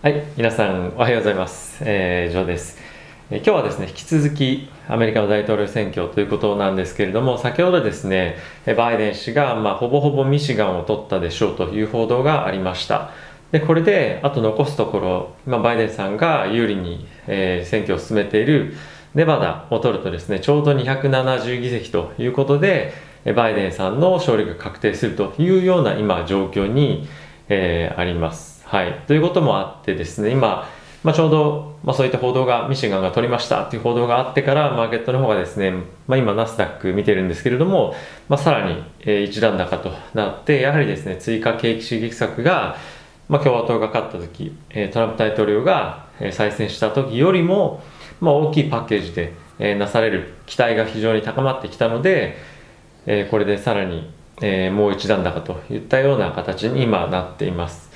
はい、皆さんおはようございます。えー、ジョーです。えー今日はですね、引き続きアメリカの大統領選挙ということなんですけれども、先ほどですね、バイデン氏が、まあ、ほぼほぼミシガンを取ったでしょうという報道がありました。で、これで、あと残すところ、まあ、バイデンさんが有利に、えー選挙を進めているネバダを取るとですね、ちょうど270議席ということで、バイデンさんの勝利が確定するというような今状況に、えーあります。はい。ということもあってですね、今、まあ、ちょうど、まあ、そういった報道が、ミシガンが取りましたっていう報道があってから、マーケットの方がですね、まあ、今、ナスダック見てるんですけれども、まあ、さらに、えー一段高となって、やはりですね、追加景気刺激策が、まあ、共和党が勝った時、えートランプ大統領が、えー再選した時よりも、まあ、大きいパッケージで、えーなされる期待が非常に高まってきたので、えーこれでさらに、えーもう一段高といったような形に今なっています。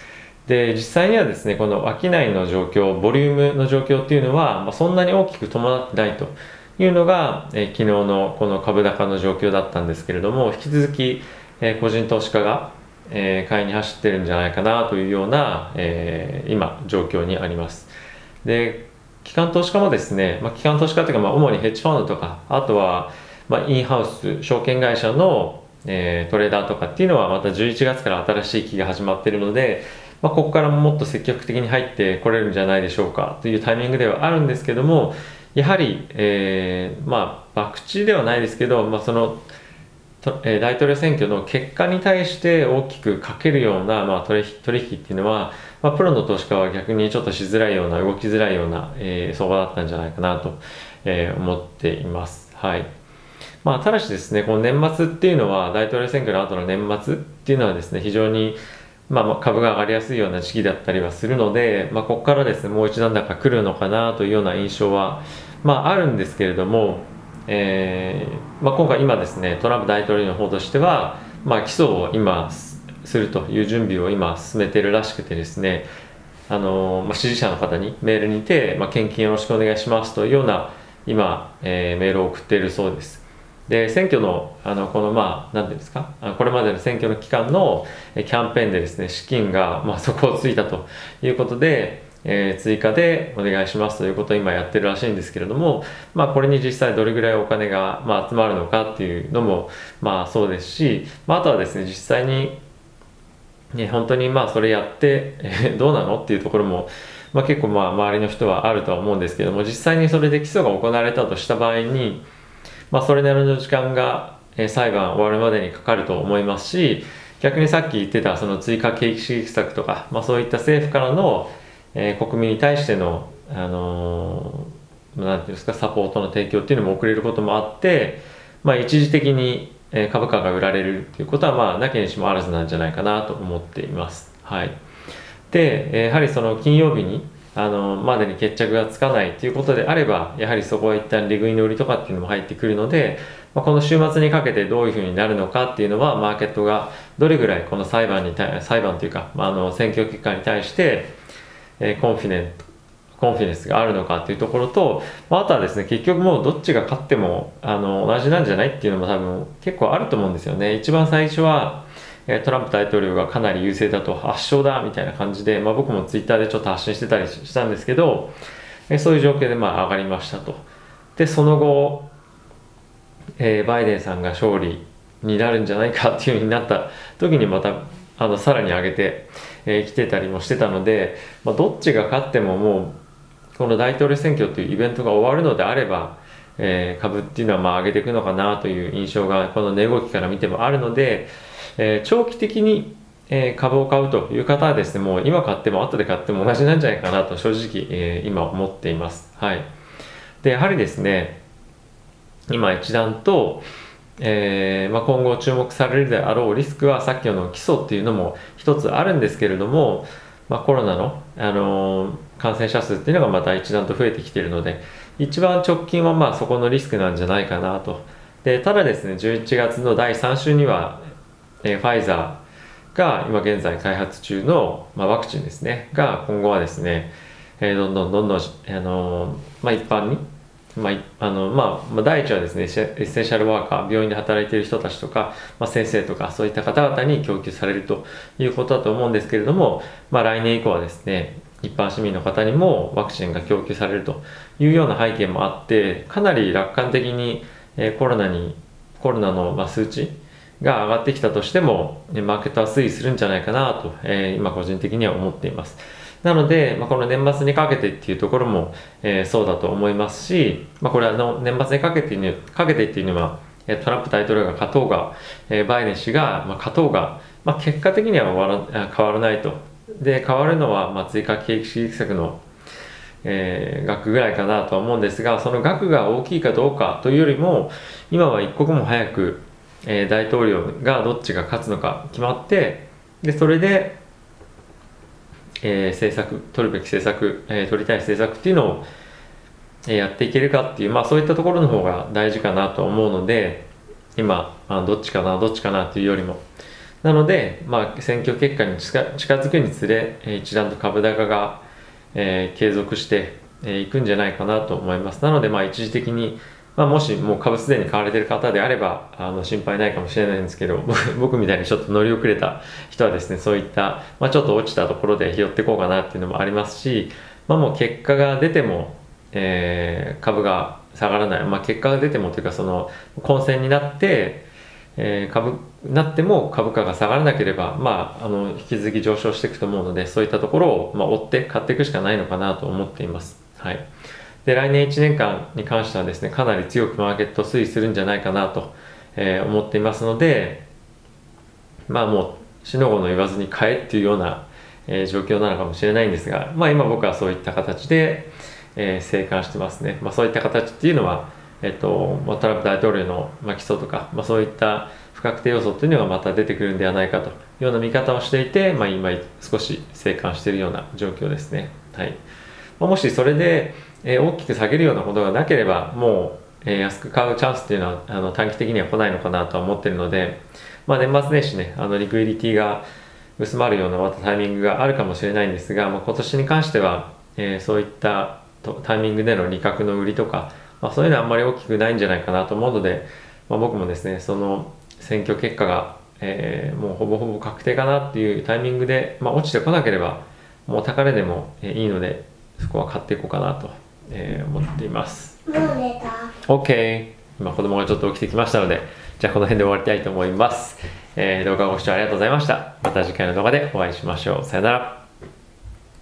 で、実際にはですね、この商いの状況、ボリュームの状況っていうのは、まあ、そんなに大きく伴ってないというのが、えー昨日のこの株高の状況だったんですけれども、引き続き、えー個人投資家が、えー買いに走ってるんじゃないかなというような、えー今、状況にあります。で、機関投資家もですね、まあ、機関投資家というか、まあ、主にヘッジファンドとか、あとは、まあ、インハウス、証券会社の、えートレーダーとかっていうのは、また11月から新しい期が始まっているので、まあ、ここからもっと積極的に入ってこれるんじゃないでしょうかというタイミングではあるんですけども、やはり、えーまあ、博打ではないですけど、まあ、その、え大統領選挙の結果に対して大きくかけるような、まあ、取引取引っていうのは、まあ、プロの投資家は逆にちょっとしづらいような動きづらいような、えー相場だったんじゃないかなと、えー思っています。はいまあ、ただしですね、この年末っていうのは、大統領選挙の後の年末っていうのはですね、非常に、まあ、株が上がりやすいような時期だったりはするので、まあ、ここからですね、もう一段高来るのかなというような印象は、まあ、あるんですけれども、えーまあ、今回今ですね、トランプ大統領の方としては、まあ、起訴を今するという準備を今進めているらしくてですね、あのまあ、支持者の方にメールにて、まあ、献金よろしくお願いしますというような今、えーメールを送っているそうです。で選挙のあのこのまあ何てうんですか？これまでの選挙の期間のキャンペーンでですね資金がまあ底をついたということで、えー追加でお願いしますということを今やってるらしいんですけれども、まあ、これに実際どれぐらいお金がまあ集まるのかっていうのもまあそうですし、まあ、あとはですね実際にね、本当にまあそれやって、えどうなのっていうところも、まあ、結構まあ周りの人はあるとは思うんですけども実際にそれで起訴が行われたとした場合に、まあ、それなりの時間が、え裁判終わるまでにかかると思いますし逆にさっき言ってたその追加景気刺激策とか、まあ、そういった政府からの、えー国民に対しての、あのーなんていうんですかサポートの提供っていうのも遅れることもあって、まあ、一時的に株価が売られるっていうことはまあなきにしもあらずなんじゃないかなと思っています。はい、で、やはりその金曜日にあのまでに決着がつかないということであればやはりそこは一旦利食いの売りとかっていうのも入ってくるので、まあ、この週末にかけてどういうふうになるのかっていうのはマーケットがどれぐらいこの裁判に対裁判というか、まあ、あの選挙結果に対して、えーコンフィデントコンフィデンスがあるのかっていうところと、まあ、あとはですね結局もうどっちが勝ってもあの同じなんじゃないっていうのも多分結構あると思うんですよね。一番最初はトランプ大統領がかなり優勢だと圧勝だみたいな感じで、まあ、僕もツイッターでちょっと発信してたりしたんですけど、そういう状況でまあ上がりましたと。でその後、えーバイデンさんが勝利になるんじゃないかっていう風になった時にまたあのさらに上げてき、えー来てたりもしてたので、まあ、どっちが勝ってももうこの大統領選挙というイベントが終わるのであれば、えー株っていうのはまあ上げていくのかなという印象がこの値動きから見てもあるので、えー長期的に、えー株を買うという方はですねもう今買っても後で買っても同じなんじゃないかなと正直、えー今思っています。はい、でやはりですね今一段と、えーまあ、今後注目されるであろうリスクはさっきの基礎っていうのも一つあるんですけれども、まあ、コロナの、あのー感染者数っていうのがまた一段と増えてきているので一番直近はまあそこのリスクなんじゃないかなとでただですね11月の第3週には、えーファイザーが今現在開発中の、まあ、ワクチンですね。が今後はですね、えーどんどんどんどん、あのーまあ、一般にまああのまあ、まあ第一はですねエッセンシャルワーカー病院で働いている人たちとか、まあ、先生とかそういった方々に供給されるということだと思うんですけれども、まあ、来年以降はですね一般市民の方にもワクチンが供給されるというような背景もあってかなり楽観的に、え、コロナにコロナの、ま、数値が上がってきたとしてもマーケットは推移するんじゃないかなと、えー、今個人的には思っています。なので、まあ、この年末にかけてっていうところも、えー、そうだと思いますし、まあ、これはの年末にかけてにかけてっていうのはトランプ大統領が勝とうが、えー、バイデン氏が、まあ、勝とうが、まあ、結果的には変わらないと。で変わるのは、まあ、追加景気刺激策の、えー、額ぐらいかなとは思うんですがその額が大きいかどうかというよりも今は一刻も早く、えー、大統領がどっちが勝つのか決まってでそれで、えー、政策取るべき政策、えー、取りたい政策っていうのを、えー、やっていけるかっていう、まあ、そういったところの方が大事かなと思うので今あどっちかなどっちかなっていうよりも。なので、まあ、選挙結果に近づくにつれえ、一段と株高が、えー、継続してい、えー、くんじゃないかなと思います。なので、まあ、一時的に、まあ、もしもう株すでに買われてる方であれば、あの心配ないかもしれないんですけど、僕みたいにちょっと乗り遅れた人はですね、そういった、まあ、ちょっと落ちたところで 拾っていこうかなっていうのもありますし、まあ、もう結果が出ても、えー、株が下がらない、まあ、結果が出てもというか、その混戦になって、えー、株なっても株価が下がらなければ、まあ、あの引き続き上昇していくと思うのでそういったところを、まあ、追って買っていくしかないのかなと思っています。はい、で来年1年間に関してはですねかなり強くマーケット推移するんじゃないかなと、えー、思っていますのでまあもうしのごの言わずに買えっていうような、えー、状況なのかもしれないんですが、まあ、今僕はそういった形で、えー、生還してますね、まあ、そういった形っていうのはえっと、トランプ大統領の、まあ、基礎とか、まあ、そういった不確定要素っていうのがまた出てくるんではないかというような見方をしていて、まあ、今少し静観しているような状況ですね。はいまあ、もしそれで、えー、大きく下げるようなことがなければもう、えー、安く買うチャンスっていうのはあの短期的には来ないのかなとは思ってるので、まあ、年末年始ねあのリクイリティが薄まるようなまたタイミングがあるかもしれないんですが、まあ、今年に関しては、えー、そういったタイミングでの利確の売りとかまあ、そういうのはあんまり大きくないんじゃないかなと思うので、まあ、僕もですねその選挙結果が、えー、もうほぼほぼ確定かなっていうタイミングで、まあ、落ちてこなければもう高値でもいいのでそこは買っていこうかなと、えー、思っています。もう寝た。OK 今子供がちょっと起きてきましたのでじゃあこの辺で終わりたいと思います、えー、動画をご視聴ありがとうございました。また次回の動画でお会いしましょう。さよなら